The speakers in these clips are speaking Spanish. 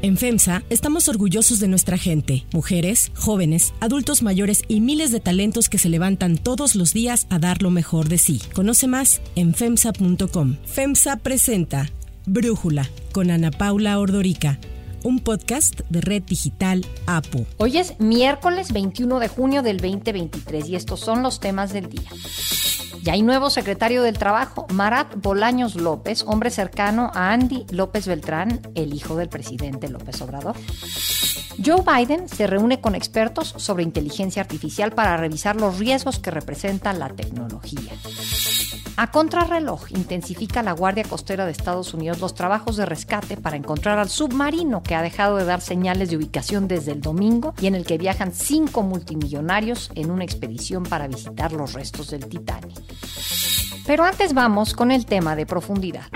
En FEMSA estamos orgullosos de nuestra gente, mujeres, jóvenes, adultos mayores y miles de talentos que se levantan todos los días a dar lo mejor de sí. Conoce más en FEMSA.com. FEMSA presenta Brújula con Ana Paula Ordorica un podcast de Red Digital APO. Hoy es miércoles 21 de junio del 2023 y estos son los temas del día. Ya hay nuevo secretario del Trabajo, Marat Bolaños López, hombre cercano a Andy López Beltrán, el hijo del presidente López Obrador. Joe Biden se reúne con expertos sobre inteligencia artificial para revisar los riesgos que representa la tecnología. A contrarreloj intensifica la Guardia Costera de Estados Unidos los trabajos de rescate para encontrar al submarino que ha dejado de dar señales de ubicación desde el domingo y en el que viajan cinco multimillonarios en una expedición para visitar los restos del Titanic. Pero antes vamos con el tema de profundidad.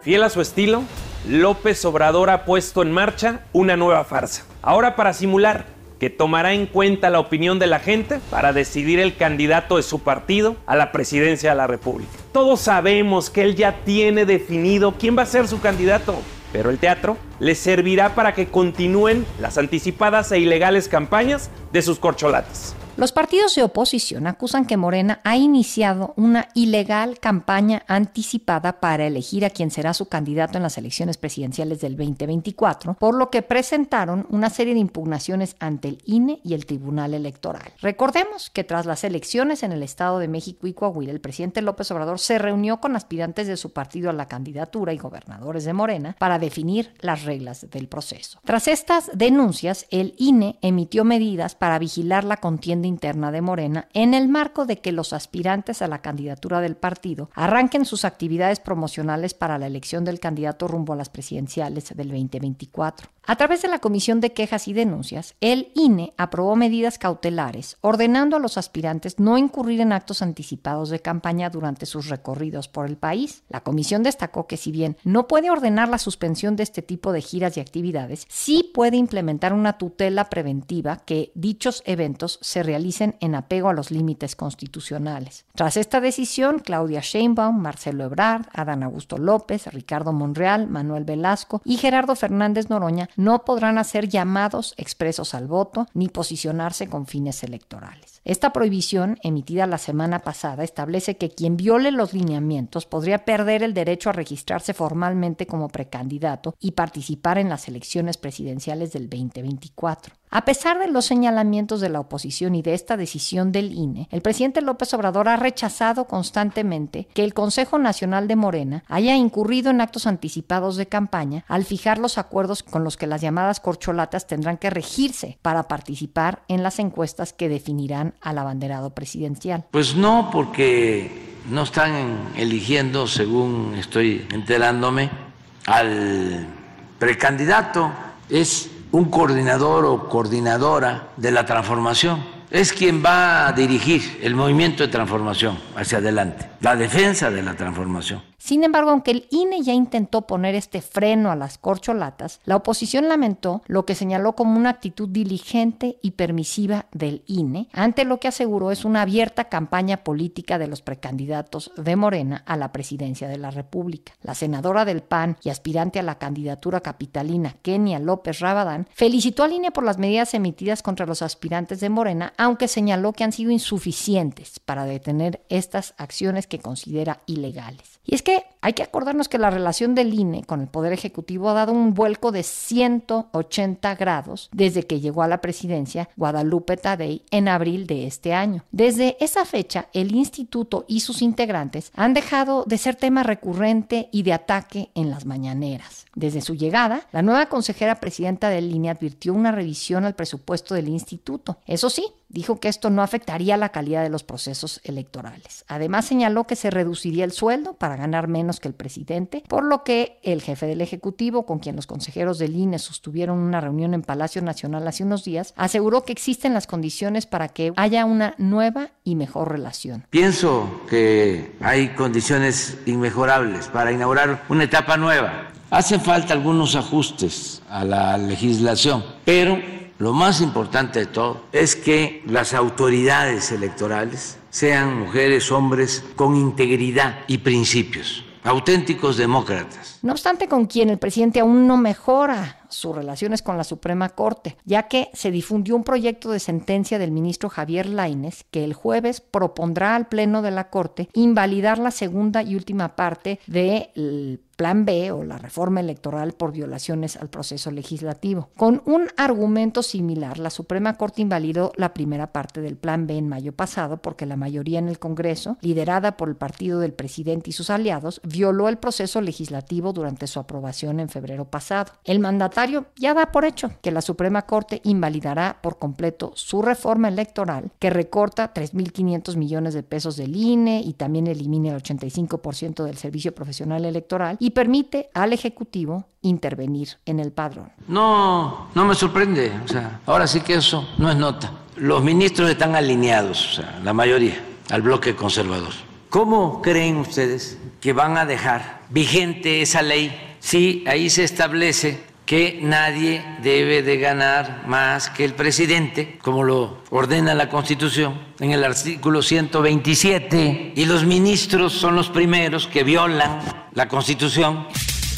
Fiel a su estilo, López Obrador ha puesto en marcha una nueva farsa. Ahora para simular que tomará en cuenta la opinión de la gente para decidir el candidato de su partido a la presidencia de la República. Todos sabemos que él ya tiene definido quién va a ser su candidato, pero el teatro le servirá para que continúen las anticipadas e ilegales campañas de sus corcholatas. Los partidos de oposición acusan que Morena ha iniciado una ilegal campaña anticipada para elegir a quien será su candidato en las elecciones presidenciales del 2024, por lo que presentaron una serie de impugnaciones ante el INE y el Tribunal Electoral. Recordemos que tras las elecciones en el Estado de México y Coahuila, el presidente López Obrador se reunió con aspirantes de su partido a la candidatura y gobernadores de Morena para definir las reglas del proceso. Tras estas denuncias, el INE emitió medidas para vigilar la contienda interna de Morena en el marco de que los aspirantes a la candidatura del partido arranquen sus actividades promocionales para la elección del candidato rumbo a las presidenciales del 2024. A través de la Comisión de Quejas y Denuncias, el INE aprobó medidas cautelares ordenando a los aspirantes no incurrir en actos anticipados de campaña durante sus recorridos por el país. La comisión destacó que si bien no puede ordenar la suspensión de este tipo de giras y actividades, sí puede implementar una tutela preventiva que dichos eventos se realicen en apego a los límites constitucionales. Tras esta decisión, Claudia Sheinbaum, Marcelo Ebrard, Adán Augusto López, Ricardo Monreal, Manuel Velasco y Gerardo Fernández Noroña no podrán hacer llamados expresos al voto ni posicionarse con fines electorales. Esta prohibición, emitida la semana pasada, establece que quien viole los lineamientos podría perder el derecho a registrarse formalmente como precandidato y participar en las elecciones presidenciales del 2024. A pesar de los señalamientos de la oposición y de esta decisión del INE, el presidente López Obrador ha rechazado constantemente que el Consejo Nacional de Morena haya incurrido en actos anticipados de campaña al fijar los acuerdos con los que las llamadas corcholatas tendrán que regirse para participar en las encuestas que definirán al abanderado presidencial. Pues no, porque no están eligiendo, según estoy enterándome, al precandidato. Es un coordinador o coordinadora de la transformación. Es quien va a dirigir el movimiento de transformación hacia adelante, la defensa de la transformación. Sin embargo, aunque el INE ya intentó poner este freno a las corcholatas, la oposición lamentó lo que señaló como una actitud diligente y permisiva del INE, ante lo que aseguró es una abierta campaña política de los precandidatos de Morena a la presidencia de la República. La senadora del PAN y aspirante a la candidatura capitalina, Kenia López Rabadán, felicitó al INE por las medidas emitidas contra los aspirantes de Morena, aunque señaló que han sido insuficientes para detener estas acciones que considera ilegales. Y es que hay que acordarnos que la relación del INE con el Poder Ejecutivo ha dado un vuelco de 180 grados desde que llegó a la presidencia Guadalupe Tadei en abril de este año. Desde esa fecha, el instituto y sus integrantes han dejado de ser tema recurrente y de ataque en las mañaneras. Desde su llegada, la nueva consejera presidenta del INE advirtió una revisión al presupuesto del instituto. Eso sí, dijo que esto no afectaría la calidad de los procesos electorales. Además señaló que se reduciría el sueldo para ganar menos que el presidente, por lo que el jefe del Ejecutivo, con quien los consejeros del INE sostuvieron una reunión en Palacio Nacional hace unos días, aseguró que existen las condiciones para que haya una nueva y mejor relación. Pienso que hay condiciones inmejorables para inaugurar una etapa nueva. Hacen falta algunos ajustes a la legislación, pero lo más importante de todo es que las autoridades electorales sean mujeres, hombres con integridad y principios, auténticos demócratas. No obstante, con quien el presidente aún no mejora sus relaciones con la Suprema Corte, ya que se difundió un proyecto de sentencia del ministro Javier Laines que el jueves propondrá al Pleno de la Corte invalidar la segunda y última parte del Plan B o la reforma electoral por violaciones al proceso legislativo. Con un argumento similar, la Suprema Corte invalidó la primera parte del Plan B en mayo pasado porque la mayoría en el Congreso, liderada por el partido del presidente y sus aliados, violó el proceso legislativo durante su aprobación en febrero pasado. El mandatario ya da por hecho que la Suprema Corte invalidará por completo su reforma electoral que recorta 3.500 millones de pesos del INE y también elimina el 85% del servicio profesional electoral y permite al Ejecutivo intervenir en el padrón. No, no me sorprende. O sea, ahora sí que eso no es nota. Los ministros están alineados, o sea, la mayoría, al bloque conservador. ¿Cómo creen ustedes que van a dejar vigente esa ley si ahí se establece que nadie debe de ganar más que el presidente, como lo ordena la Constitución en el artículo 127, y los ministros son los primeros que violan la Constitución.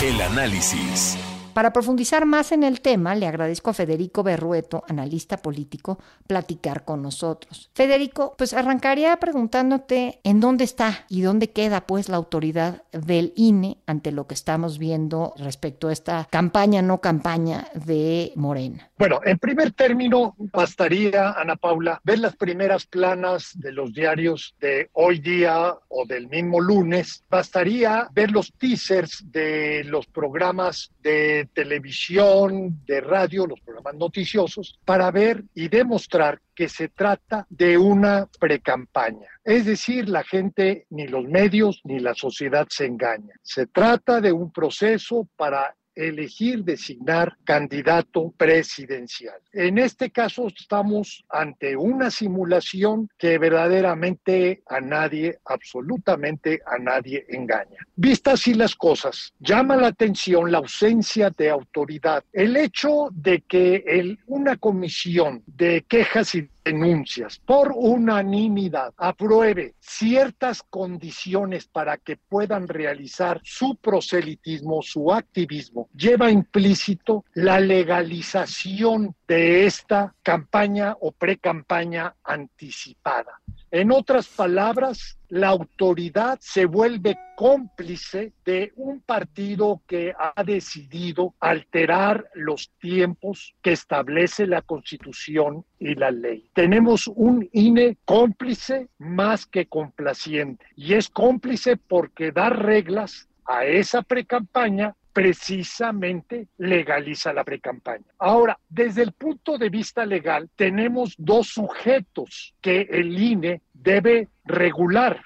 El análisis. Para profundizar más en el tema, le agradezco a Federico Berrueto, analista político, platicar con nosotros. Federico, pues arrancaría preguntándote en dónde está y dónde queda pues la autoridad del INE ante lo que estamos viendo respecto a esta campaña, no campaña de Morena. Bueno, en primer término, bastaría, Ana Paula, ver las primeras planas de los diarios de hoy día o del mismo lunes. Bastaría ver los teasers de los programas de televisión, de radio, los programas noticiosos, para ver y demostrar que se trata de una precampaña. Es decir, la gente, ni los medios, ni la sociedad se engaña. Se trata de un proceso para elegir, designar candidato presidencial. En este caso estamos ante una simulación que verdaderamente a nadie, absolutamente a nadie engaña. Vistas así las cosas, llama la atención la ausencia de autoridad. El hecho de que el, una comisión de quejas y denuncias por unanimidad apruebe ciertas condiciones para que puedan realizar su proselitismo, su activismo, lleva implícito la legalización de esta campaña o pre-campaña anticipada. En otras palabras, la autoridad se vuelve cómplice de un partido que ha decidido alterar los tiempos que establece la Constitución y la ley. Tenemos un INE cómplice más que complaciente y es cómplice porque da reglas a esa precampaña precisamente legaliza la precampaña. Ahora, desde el punto de vista legal, tenemos dos sujetos que el INE debe regular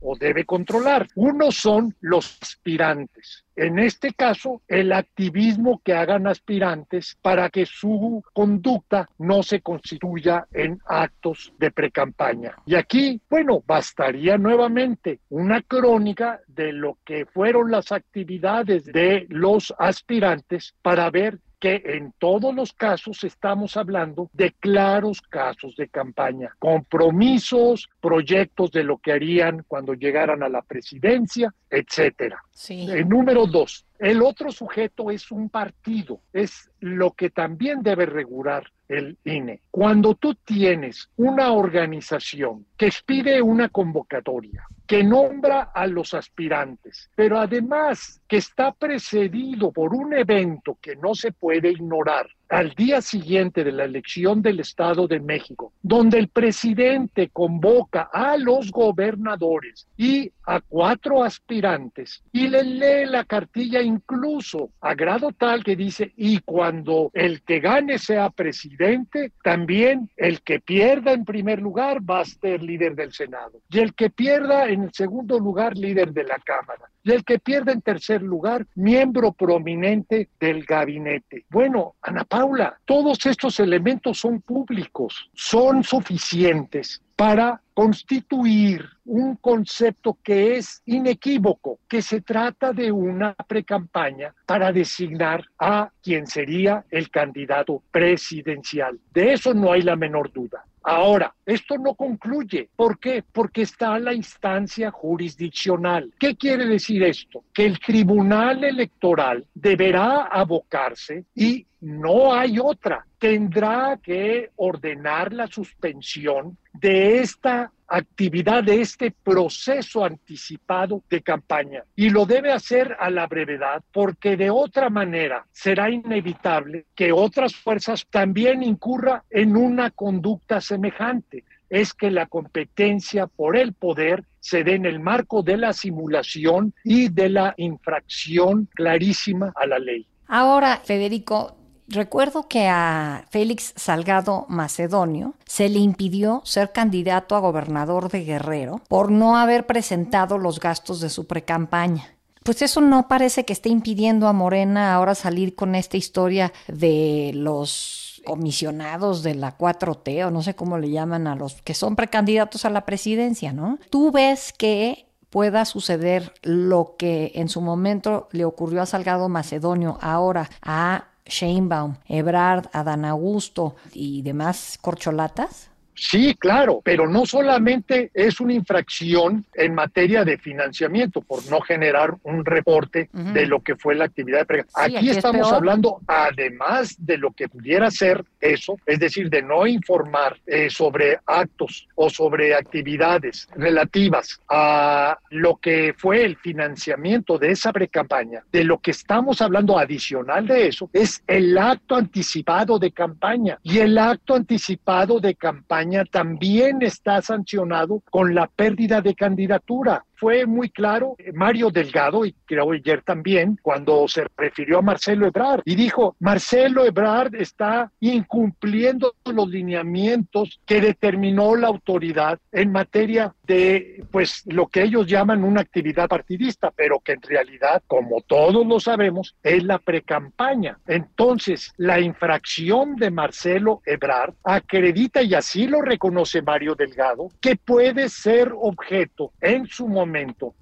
o debe controlar. Uno son los aspirantes. En este caso, el activismo que hagan aspirantes para que su conducta no se constituya en actos de precampaña. Y aquí, bueno, bastaría nuevamente una crónica de lo que fueron las actividades de los aspirantes para ver que en todos los casos estamos hablando de claros casos de campaña, compromisos, proyectos de lo que harían cuando llegaran a la presidencia, etcétera. Sí. El número dos, el otro sujeto es un partido, es lo que también debe regular el INE. Cuando tú tienes una organización que pide una convocatoria, que nombra a los aspirantes, pero además que está precedido por un evento que no se puede ignorar, al día siguiente de la elección del Estado de México, donde el presidente convoca a los gobernadores y a cuatro aspirantes y le lee la cartilla incluso a grado tal que dice, y cuando el que gane sea presidente, también el que pierda en primer lugar va a ser líder del Senado. Y el que pierda segundo lugar líder de la Cámara y el que pierda en tercer lugar miembro prominente del gabinete. Bueno, Ana Paula, todos estos elementos son públicos, son suficientes para constituir un concepto que es inequívoco, que se trata de una precampaña para designar a quien sería el candidato presidencial. De eso no hay la menor duda. Ahora, esto no concluye. ¿Por qué? Porque está la instancia jurisdiccional. ¿Qué quiere decir esto? Que el Tribunal Electoral deberá abocarse y no hay otra. Tendrá que ordenar la suspensión de esta actividad, de este proceso anticipado de campaña. Y lo debe hacer a la brevedad porque de otra manera será inevitable que otras fuerzas también incurra en una conducta semejante. Es que la competencia por el poder se dé en el marco de la simulación y de la infracción clarísima a la ley. Ahora, Federico, Recuerdo que a Félix Salgado Macedonio se le impidió ser candidato a gobernador de Guerrero por no haber presentado los gastos de su precampaña. Pues eso no parece que esté impidiendo a Morena ahora salir con esta historia de los comisionados de la 4T o no sé cómo le llaman a los que son precandidatos a la presidencia, ¿no? Tú ves que pueda suceder lo que en su momento le ocurrió a Salgado Macedonio, ahora a Sheinbaum, Ebrard, Adán Augusto y demás corcholatas? Sí, claro, pero no solamente es una infracción en materia de financiamiento por no generar un reporte de lo que fue la actividad de aquí, estamos hablando, además de lo que pudiera ser eso, es decir, de no informar eh, sobre actos o sobre actividades relativas a lo que fue el financiamiento de esa precampaña. De lo que estamos hablando adicional de eso es el acto anticipado de campaña. Y el acto anticipado de campaña también está sancionado con la pérdida de candidatura fue muy claro eh, Mario Delgado, y creo ayer también, cuando se refirió a Marcelo Ebrard y dijo, Marcelo Ebrard está incumpliendo los lineamientos que determinó la autoridad en materia de, pues, lo que ellos llaman una actividad partidista, pero que en realidad, como todos lo sabemos, es la precampaña. Entonces, la infracción de Marcelo Ebrard acredita, y así lo reconoce Mario Delgado, que puede ser objeto en su momento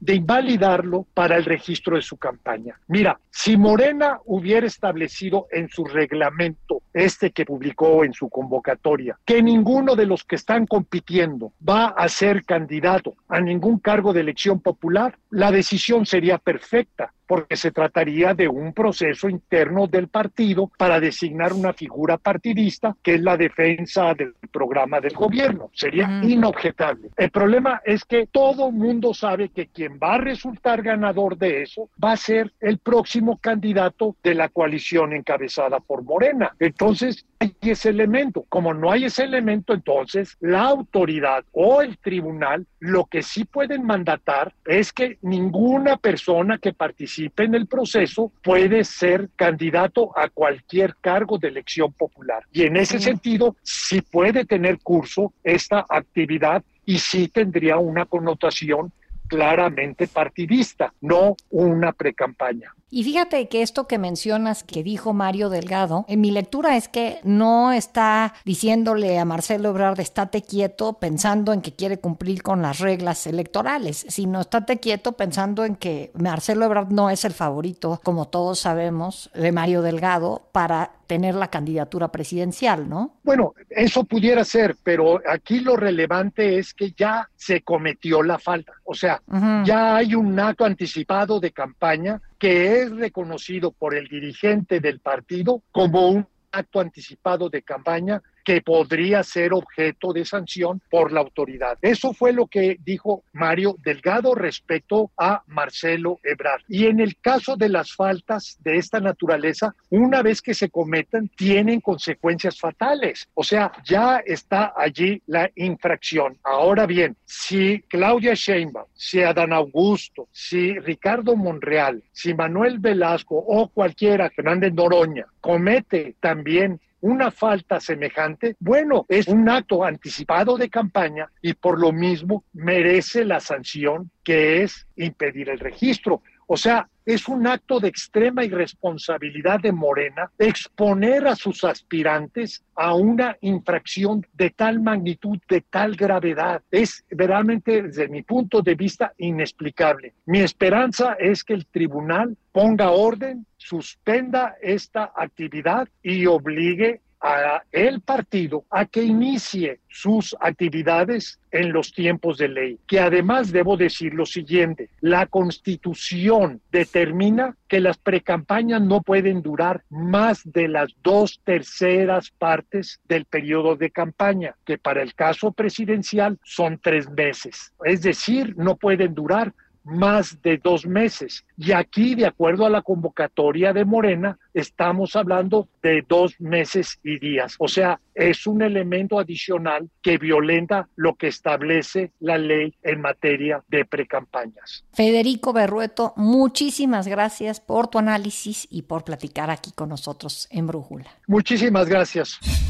de invalidarlo para el registro de su campaña. Mira, si Morena hubiera establecido en su reglamento, este que publicó en su convocatoria, que ninguno de los que están compitiendo va a ser candidato a ningún cargo de elección popular, la decisión sería perfecta porque se trataría de un proceso interno del partido para designar una figura partidista que es la defensa del programa del gobierno. Sería inobjetable. El problema es que todo mundo sabe que quien va a resultar ganador de eso va a ser el próximo candidato de la coalición encabezada por Morena. Entonces, hay ese elemento. Como no hay ese elemento, entonces la autoridad o el tribunal lo que sí pueden mandatar es que ninguna persona que participe en el proceso puede ser candidato a cualquier cargo de elección popular. Y en ese sentido, sí puede tener curso esta actividad y sí tendría una connotación claramente partidista, no una precampaña. Y fíjate que esto que mencionas que dijo Mario Delgado, en mi lectura es que no está diciéndole a Marcelo Ebrard estate quieto pensando en que quiere cumplir con las reglas electorales, sino estate quieto pensando en que Marcelo Ebrard no es el favorito, como todos sabemos, de Mario Delgado para tener la candidatura presidencial, ¿no? Bueno, eso pudiera ser, pero aquí lo relevante es que ya se cometió la falta. O sea, ya hay un acto anticipado de campaña que es reconocido por el dirigente del partido como un acto anticipado de campaña que podría ser objeto de sanción por la autoridad. Eso fue lo que dijo Mario Delgado respecto a Marcelo Ebrard. Y en el caso de las faltas de esta naturaleza, una vez que se cometan, tienen consecuencias fatales. O sea, ya está allí la infracción. Ahora bien, si Claudia Sheinbaum, si Adán Augusto, si Ricardo Monreal, si Manuel Velasco o cualquiera, Fernández Noroña, comete también una falta semejante, bueno, es un acto anticipado de campaña y por lo mismo merece la sanción que es impedir el registro. O sea, es un acto de extrema irresponsabilidad de Morena exponer a sus aspirantes a una infracción de tal magnitud, de tal gravedad. Es verdaderamente, desde mi punto de vista, inexplicable. Mi esperanza es que el tribunal ponga orden, suspenda esta actividad y obligue a el partido a que inicie sus actividades en los tiempos de ley. Que además debo decir lo siguiente, la constitución determina que las precampañas no pueden durar más de las dos terceras partes del periodo de campaña, que para el caso presidencial son tres meses. Es decir, no pueden durar más de dos meses. Y aquí, de acuerdo a la convocatoria de Morena, estamos hablando de dos meses y días. O sea, es un elemento adicional que violenta lo que establece la ley en materia de precampañas. Federico Berrueto, muchísimas gracias por tu análisis y por platicar aquí con nosotros en Brújula. Muchísimas gracias.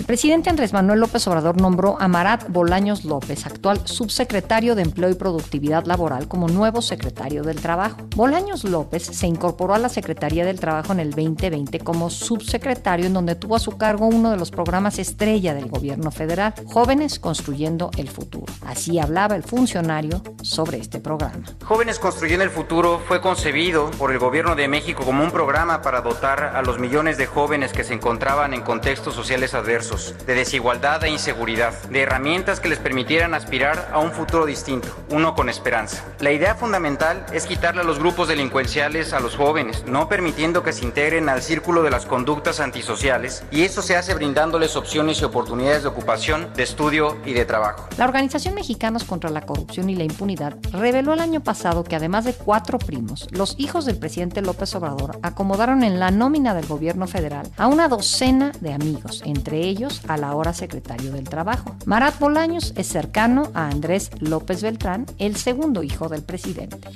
El presidente Andrés Manuel López Obrador nombró a Marat Bolaños López, actual subsecretario de Empleo y Productividad Laboral, como nuevo secretario del Trabajo. Bolaños López se incorporó a la Secretaría del Trabajo en el 2020 como subsecretario, en donde tuvo a su cargo uno de los programas estrella del gobierno federal, Jóvenes Construyendo el Futuro. Así hablaba el funcionario sobre este programa. Jóvenes Construyendo el Futuro fue concebido por el gobierno de México como un programa para dotar a los millones de jóvenes que se encontraban en contextos sociales adversos de desigualdad e inseguridad, de herramientas que les permitieran aspirar a un futuro distinto, uno con esperanza. La idea fundamental es quitarle a los grupos delincuenciales a los jóvenes, no permitiendo que se integren al círculo de las conductas antisociales, y eso se hace brindándoles opciones y oportunidades de ocupación, de estudio y de trabajo. La Organización Mexicanos contra la Corrupción y la Impunidad reveló el año pasado que además de cuatro primos, los hijos del presidente López Obrador acomodaron en la nómina del gobierno federal a una docena de amigos, entre ellos a la hora secretario del Trabajo. Marat Bolaños es cercano a Andrés López Beltrán, el segundo hijo del presidente.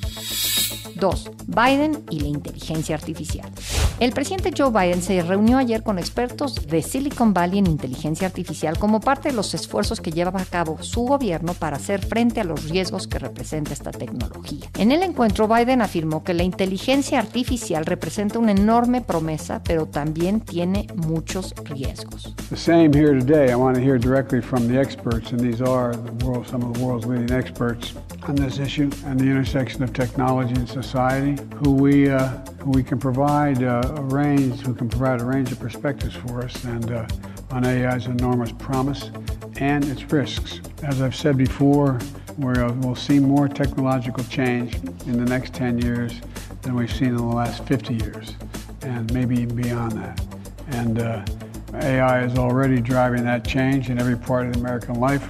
2. Biden y la inteligencia artificial. El presidente Joe Biden se reunió ayer con expertos de Silicon Valley en inteligencia artificial como parte de los esfuerzos que lleva a cabo su gobierno para hacer frente a los riesgos que representa esta tecnología. En el encuentro, Biden afirmó que la inteligencia artificial representa una enorme promesa, pero también tiene muchos riesgos. The same here today. I want to hear directly from the experts, and these are the world, some of the world's leading experts on this issue and the intersection of technology and society, who we uh, who we can provide uh, a range, who can provide a range of perspectives for us, and uh, on AI's enormous promise and its risks. As I've said before, we're, we'll see more technological change in the next 10 years than we've seen in the last 50 years, and maybe even beyond that. And uh, AI is already driving that change in every part of American life,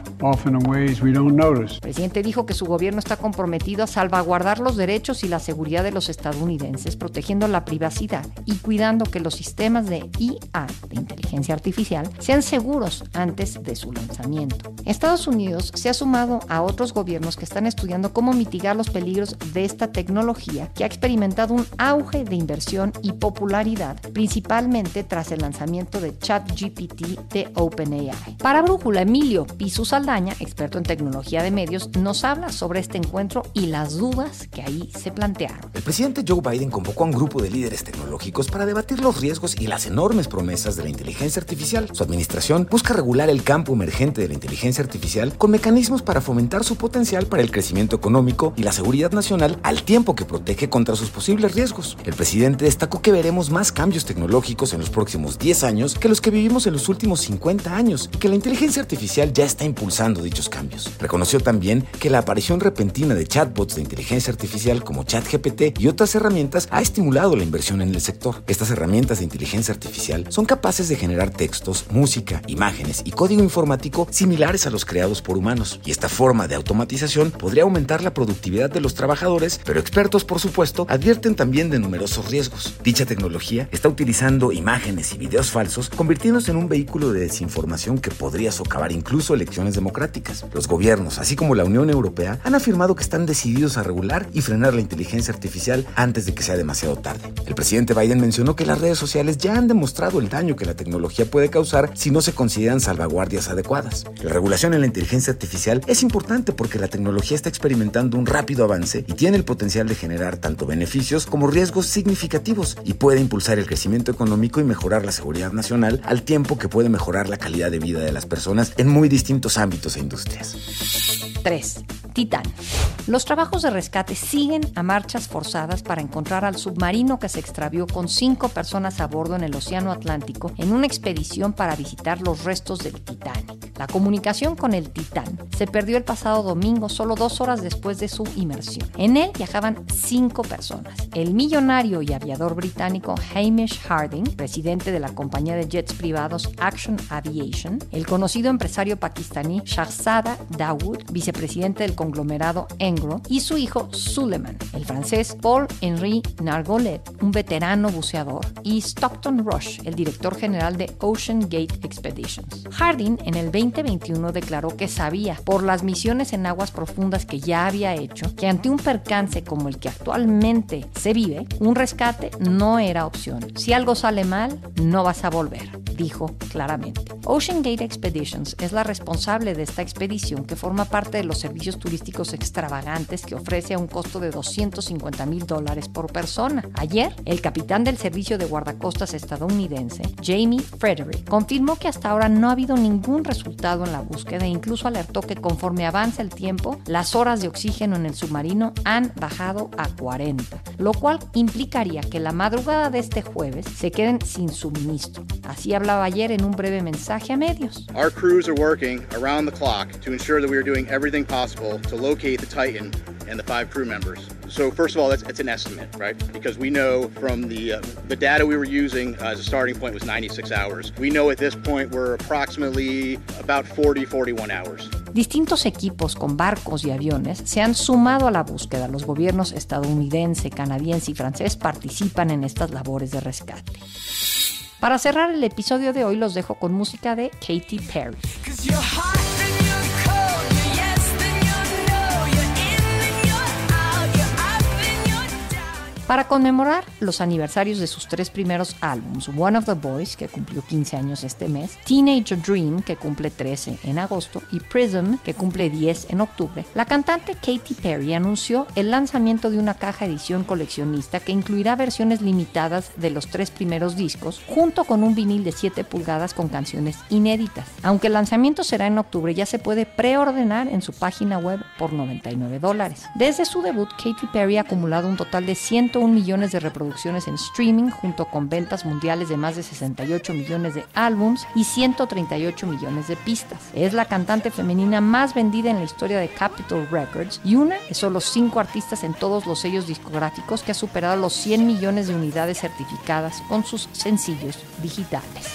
El presidente dijo que su gobierno está comprometido a salvaguardar los derechos y la seguridad de los estadounidenses, protegiendo la privacidad y cuidando que los sistemas de IA, de inteligencia artificial, sean seguros antes de su lanzamiento. Estados Unidos se ha sumado a otros gobiernos que están estudiando cómo mitigar los peligros de esta tecnología que ha experimentado un auge de inversión y popularidad, principalmente tras el lanzamiento de Chat GPT de OpenAI. Para Brújula, Emilio Pisu Saldaña, experto en tecnología de medios, nos habla sobre este encuentro y las dudas que ahí se plantearon. El presidente Joe Biden convocó a un grupo de líderes tecnológicos para debatir los riesgos y las enormes promesas de la inteligencia artificial. Su administración busca regular el campo emergente de la inteligencia artificial con mecanismos para fomentar su potencial para el crecimiento económico y la seguridad nacional al tiempo que protege contra sus posibles riesgos. El presidente destacó que veremos más cambios tecnológicos en los próximos 10 años que los que vivimos en los últimos 50 años y que la inteligencia artificial ya está impulsando dichos cambios. Reconoció también que la aparición repentina de chatbots de inteligencia artificial como ChatGPT y otras herramientas ha estimulado la inversión en el sector. Estas herramientas de inteligencia artificial son capaces de generar textos, música, imágenes y código informático similares a los creados por humanos. Y esta forma de automatización podría aumentar la productividad de los trabajadores, pero expertos, por supuesto, advierten también de numerosos riesgos. Dicha tecnología está utilizando imágenes y videos falsos, convirtiéndose en un vehículo de desinformación que podría socavar incluso elecciones democráticas. Los gobiernos, así como la Unión Europea, han afirmado que están decididos a regular y frenar la inteligencia artificial antes de que sea demasiado tarde. El presidente Biden mencionó que las redes sociales ya han demostrado el daño que la tecnología puede causar si no se consideran salvaguardias adecuadas. La regulación en la inteligencia artificial es importante porque la tecnología está experimentando un rápido avance y tiene el potencial de generar tanto beneficios como riesgos significativos y puede impulsar el crecimiento económico y mejorar la seguridad nacional al tiempo que puede mejorar la calidad de vida de las personas en muy distintos ámbitos e industrias. 3. Titán. Los trabajos de rescate siguen a marchas forzadas para encontrar al submarino que se extravió con cinco personas a bordo en el Océano Atlántico en una expedición para visitar los restos del Titanic. La comunicación con el Titán se perdió el pasado domingo, solo dos horas después de su inmersión. En él viajaban cinco personas. El millonario y aviador británico Hamish Harding, presidente de la compañía de jets privados Action Aviation, el conocido empresario pakistaní Shahzada Dawood, vicepresidente del conglomerado Engro, y su hijo Suleiman, el francés Paul-Henri Nargolet, un veterano buceador, y Stockton Rush, el director general de Ocean Gate Expeditions. Harding en el 2021 declaró que sabía, por las misiones en aguas profundas que ya había hecho, que ante un percance como el que actualmente se vive, un rescate no era opción. Si algo sale mal, no vas a volver, dijo claramente. Ocean Gate Expeditions es la responsable de esta expedición que forma parte de los servicios turísticos extravagantes que ofrece a un costo de 250 mil dólares por persona. Ayer, el capitán del servicio de guardacostas estadounidense, Jamie Frederick, confirmó que hasta ahora no ha habido ningún resultado en la búsqueda e incluso alertó que conforme avanza el tiempo, las horas de oxígeno en el submarino han bajado a 40, lo cual implicaría que la madrugada de este jueves se queden sin suministro. Así hablaba ayer en un breve mensaje a medios. Our crews are working around the clock to ensure that we are doing everything possible to locate the Titan and the five crew members. So first of all, that's it's an estimate, right? Because we know from the uh, the data we were using uh, as a starting point was 96 hours. We know at this point we're approximately about 40, 41 hours. Distintos equipos con barcos y aviones se han sumado a la búsqueda. Los gobiernos estadounidense, canadiense y francés participan en estas labores de rescate. Para cerrar el episodio de hoy los dejo con música de Katy Perry. Para conmemorar los aniversarios de sus tres primeros álbumes, One of the Boys, que cumplió 15 años este mes, Teenage Dream, que cumple 13 en agosto, y Prism, que cumple 10 en octubre, la cantante Katy Perry anunció el lanzamiento de una caja edición coleccionista que incluirá versiones limitadas de los tres primeros discos, junto con un vinil de 7 pulgadas con canciones inéditas. Aunque el lanzamiento será en octubre, ya se puede preordenar en su página web por 99 dólares. Desde su debut, Katy Perry ha acumulado un total de 100 millones de reproducciones en streaming, junto con ventas mundiales de más de 68 millones de álbums y 138 millones de pistas. Es la cantante femenina más vendida en la historia de Capitol Records y una de solo cinco artistas en todos los sellos discográficos que ha superado los 100 millones de unidades certificadas con sus sencillos digitales.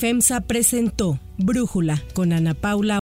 FEMSA presentó Brújula con Ana Paula